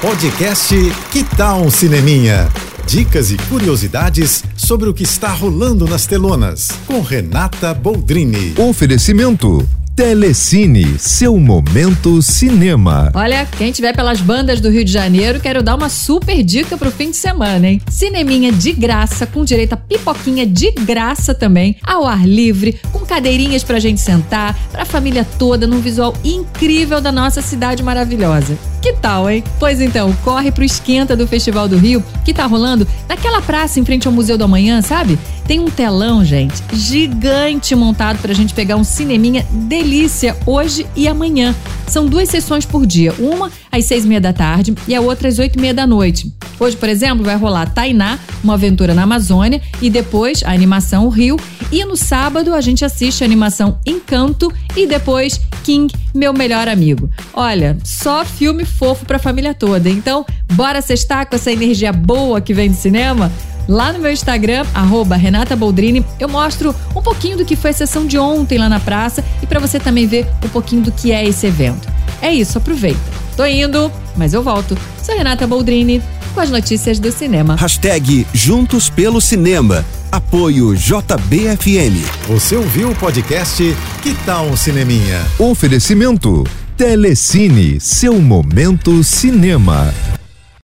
Podcast Que Tal um Cineminha? Dicas e curiosidades sobre o que está rolando nas telonas. Com Renata Boldrini. Oferecimento. Telecine, seu momento cinema. Olha, quem tiver pelas bandas do Rio de Janeiro, quero dar uma super dica pro fim de semana, hein? Cineminha de graça, com direito a pipoquinha de graça também, ao ar livre, com cadeirinhas pra gente sentar, pra família toda, num visual incrível da nossa cidade maravilhosa. Que tal, hein? Pois então, corre pro Esquenta do Festival do Rio, que tá rolando naquela praça em frente ao Museu do Amanhã, sabe? Tem um telão, gente, gigante montado pra gente pegar um cineminha delícia hoje e amanhã. São duas sessões por dia, uma às seis e meia da tarde e a outra às oito e meia da noite. Hoje, por exemplo, vai rolar Tainá, uma aventura na Amazônia, e depois a animação O Rio. E no sábado a gente assiste a animação Encanto e depois King, meu melhor amigo. Olha, só filme fofo pra família toda. Então, bora cestar com essa energia boa que vem do cinema? Lá no meu Instagram, arroba Renata Boldrini, eu mostro um pouquinho do que foi a sessão de ontem lá na praça e para você também ver um pouquinho do que é esse evento. É isso, aproveita. Tô indo, mas eu volto. Sou Renata Boldrini com as notícias do cinema. Hashtag Juntos pelo Cinema. Apoio JBFM. Você ouviu o podcast Que Tal um Cineminha? Oferecimento. Telecine, seu momento cinema.